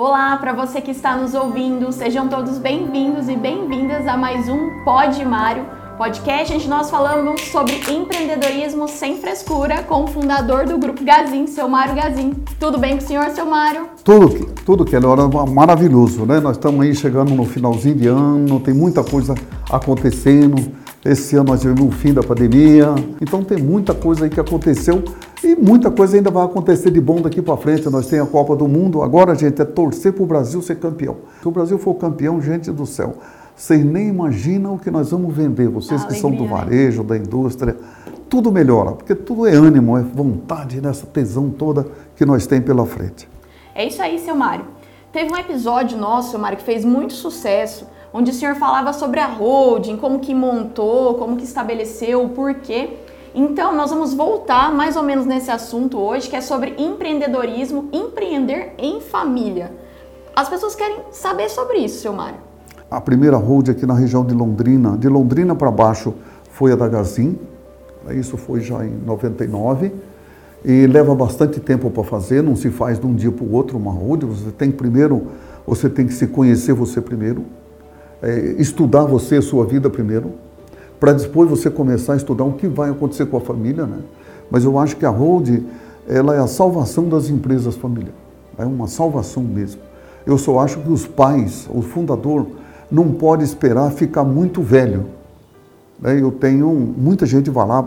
Olá, para você que está nos ouvindo, sejam todos bem-vindos e bem-vindas a mais um Pod Mário, podcast onde nós falamos sobre empreendedorismo sem frescura com o fundador do Grupo Gazin, seu Mário Gazin. Tudo bem com o senhor, seu Mário? Tudo, tudo que é maravilhoso, né? Nós estamos aí chegando no finalzinho de ano, tem muita coisa acontecendo. Esse ano nós tivemos o fim da pandemia, então tem muita coisa aí que aconteceu e muita coisa ainda vai acontecer de bom daqui para frente. Nós temos a Copa do Mundo. Agora, gente, é torcer para o Brasil ser campeão. Se o Brasil for campeão, gente do céu, vocês nem imaginam o que nós vamos vender. Vocês que são do né? varejo, da indústria, tudo melhora, porque tudo é ânimo, é vontade, nessa tesão toda que nós temos pela frente. É isso aí, seu Mário. Teve um episódio nosso, seu Mário, que fez muito sucesso, onde o senhor falava sobre a holding, como que montou, como que estabeleceu, o porquê. Então, nós vamos voltar mais ou menos nesse assunto hoje, que é sobre empreendedorismo, empreender em família. As pessoas querem saber sobre isso, seu Mário. A primeira hold aqui na região de Londrina, de Londrina para baixo, foi a da Gazin. Isso foi já em 99. E leva bastante tempo para fazer, não se faz de um dia para o outro uma hold. Você tem primeiro, você tem que se conhecer você primeiro, é, estudar você, sua vida primeiro para depois você começar a estudar o que vai acontecer com a família, né? Mas eu acho que a Hold, ela é a salvação das empresas familiares. É uma salvação mesmo. Eu só acho que os pais, o fundador, não pode esperar ficar muito velho. Né? Eu tenho muita gente vai lá,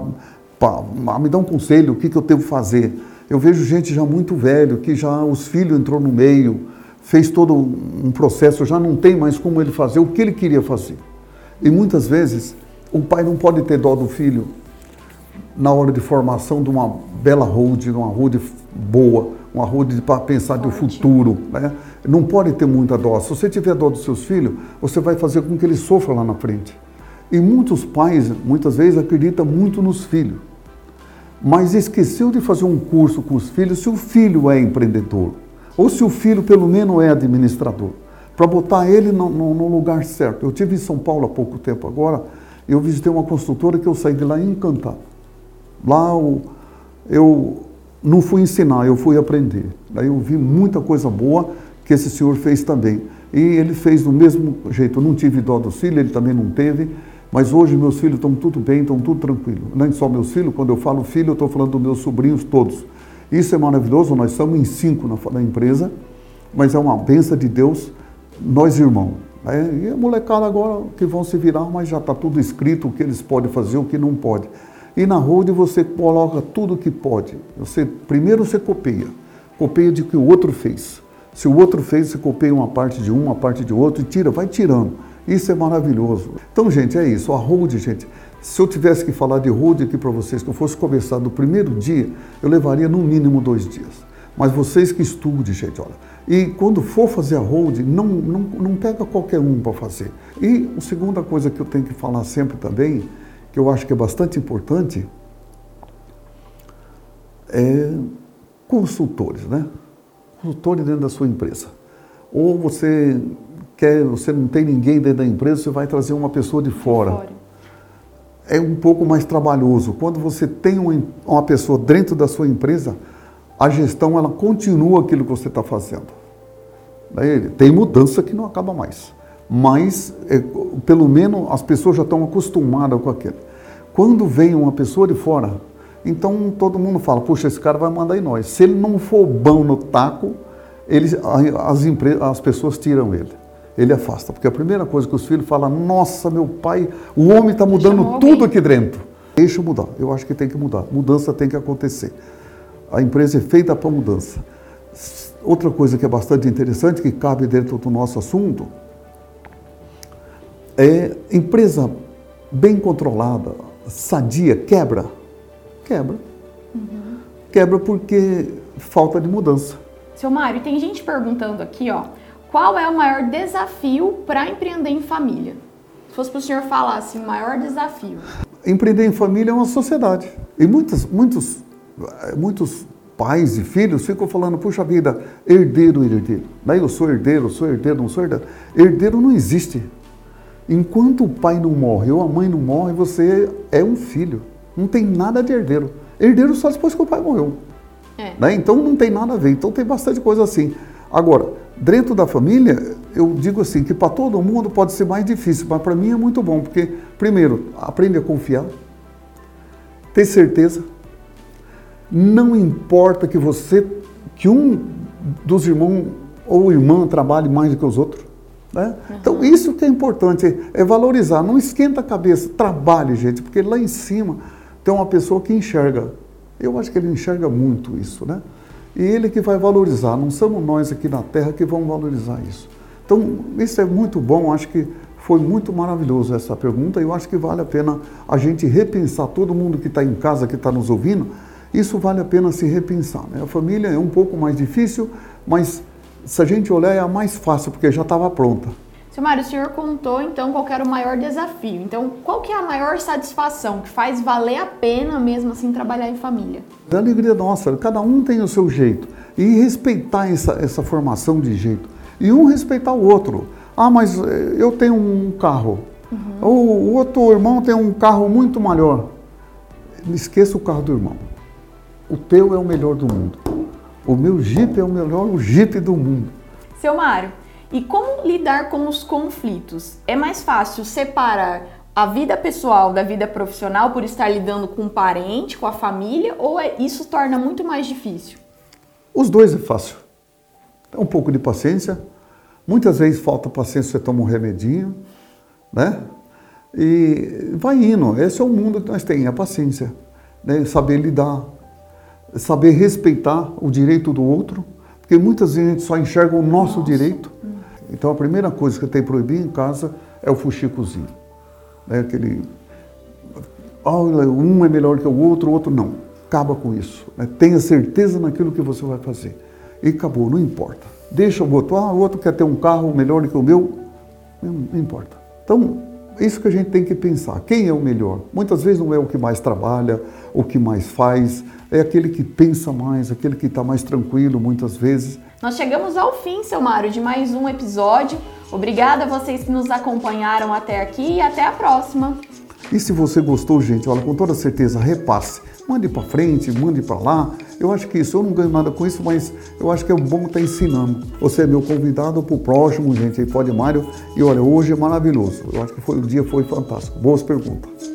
pá, me dá um conselho, o que, que eu devo fazer. Eu vejo gente já muito velho, que já os filhos entrou no meio, fez todo um processo, já não tem mais como ele fazer o que ele queria fazer. E muitas vezes o pai não pode ter dó do filho na hora de formação de uma bela road, uma road boa, uma road para pensar do futuro. Né? Não pode ter muita dó. Se você tiver dó dos seus filhos, você vai fazer com que ele sofra lá na frente. E muitos pais, muitas vezes, acreditam muito nos filhos. Mas esqueceu de fazer um curso com os filhos se o filho é empreendedor. Ou se o filho, pelo menos, é administrador. Para botar ele no, no, no lugar certo. Eu tive em São Paulo há pouco tempo agora eu visitei uma construtora que eu saí de lá encantado. Lá eu, eu não fui ensinar, eu fui aprender. Daí eu vi muita coisa boa que esse senhor fez também. E ele fez do mesmo jeito. Eu não tive dó dos filhos, ele também não teve. Mas hoje meus filhos estão tudo bem, estão tudo tranquilo. Nem só meus filhos, quando eu falo filho, eu estou falando dos meus sobrinhos todos. Isso é maravilhoso, nós somos em cinco na, na empresa, mas é uma benção de Deus, nós irmãos. E a molecada agora que vão se virar, mas já está tudo escrito o que eles podem fazer, o que não pode. E na road você coloca tudo o que pode. Você, primeiro você copia. Copia de que o outro fez. Se o outro fez, você copia uma parte de um, uma parte de outro e tira, vai tirando. Isso é maravilhoso. Então, gente, é isso. A road, gente, se eu tivesse que falar de road aqui para vocês, que eu fosse começar do primeiro dia, eu levaria no mínimo dois dias. Mas vocês que estudem, gente, olha, e quando for fazer a hold, não, não, não pega qualquer um para fazer. E a segunda coisa que eu tenho que falar sempre também, que eu acho que é bastante importante, é consultores, né? Consultores dentro da sua empresa. Ou você quer, você não tem ninguém dentro da empresa, você vai trazer uma pessoa de fora. fora. É um pouco mais trabalhoso. Quando você tem uma pessoa dentro da sua empresa, a gestão ela continua aquilo que você está fazendo. Tem mudança que não acaba mais, mas é, pelo menos as pessoas já estão acostumadas com aquilo. Quando vem uma pessoa de fora, então todo mundo fala, puxa, esse cara vai mandar em nós. Se ele não for bom no taco, ele, as, as pessoas tiram ele. Ele afasta, porque a primeira coisa que os filhos falam, nossa, meu pai, o homem está mudando tudo aqui dentro. Deixa eu mudar, eu acho que tem que mudar. Mudança tem que acontecer. A empresa é feita para mudança. Outra coisa que é bastante interessante, que cabe dentro do nosso assunto, é empresa bem controlada, sadia, quebra. Quebra. Uhum. Quebra porque falta de mudança. Seu Mário, tem gente perguntando aqui, ó, qual é o maior desafio para empreender em família? Se fosse para o senhor falar assim, o maior desafio. Empreender em família é uma sociedade. E muitos, muitos muitos pais e filhos ficam falando, puxa vida, herdeiro, herdeiro. Daí eu sou herdeiro, sou herdeiro, não sou herdeiro. Herdeiro não existe. Enquanto o pai não morre ou a mãe não morre, você é um filho. Não tem nada de herdeiro. Herdeiro só depois que o pai morreu. É. Né? Então não tem nada a ver. Então tem bastante coisa assim. Agora, Dentro da família, eu digo assim, que para todo mundo pode ser mais difícil, mas para mim é muito bom, porque, primeiro, aprende a confiar, ter certeza, não importa que você, que um dos irmãos ou irmã trabalhe mais do que os outros, né? Uhum. Então, isso que é importante, é valorizar, não esquenta a cabeça, trabalhe, gente, porque lá em cima tem uma pessoa que enxerga. Eu acho que ele enxerga muito isso, né? E ele que vai valorizar, não somos nós aqui na Terra que vamos valorizar isso. Então, isso é muito bom, acho que foi muito maravilhoso essa pergunta e eu acho que vale a pena a gente repensar, todo mundo que está em casa, que está nos ouvindo, isso vale a pena se repensar. Né? A família é um pouco mais difícil, mas se a gente olhar é a mais fácil, porque já estava pronta. Seu Mário, o senhor contou então qual era o maior desafio. Então, qual que é a maior satisfação que faz valer a pena mesmo assim trabalhar em família? A alegria nossa, cada um tem o seu jeito. E respeitar essa, essa formação de jeito. E um respeitar o outro. Ah, mas eh, eu tenho um carro. Uhum. O outro irmão tem um carro muito maior. Esqueça o carro do irmão. O teu é o melhor do mundo. O meu Jeep é o melhor Jeep do mundo. Seu Mário, e como lidar com os conflitos? É mais fácil separar a vida pessoal da vida profissional por estar lidando com um parente, com a família, ou é, isso torna muito mais difícil? Os dois é fácil. É um pouco de paciência. Muitas vezes falta paciência, você toma um remedinho, né? E vai indo. Esse é o mundo que nós temos, a paciência. Né? Saber lidar, saber respeitar o direito do outro, porque muitas vezes a gente só enxerga o nosso Nossa. direito. Então a primeira coisa que tem proibir em casa é o fuxicozinho. Né? Aquele. Olha, um é melhor que o outro, o outro não. Acaba com isso. Né? Tenha certeza naquilo que você vai fazer. E acabou, não importa. Deixa o outro, ah, o outro quer ter um carro melhor que o meu, não importa. Então, isso que a gente tem que pensar. Quem é o melhor? Muitas vezes não é o que mais trabalha, o que mais faz, é aquele que pensa mais, aquele que está mais tranquilo muitas vezes. Nós chegamos ao fim, seu Mário, de mais um episódio. Obrigada a vocês que nos acompanharam até aqui e até a próxima. E se você gostou, gente, olha, com toda certeza, repasse. Mande para frente, mande para lá. Eu acho que isso, eu não ganho nada com isso, mas eu acho que é bom estar tá ensinando. Você é meu convidado para o próximo, gente, aí pode Mário. E olha, hoje é maravilhoso. Eu acho que foi, o dia foi fantástico. Boas perguntas.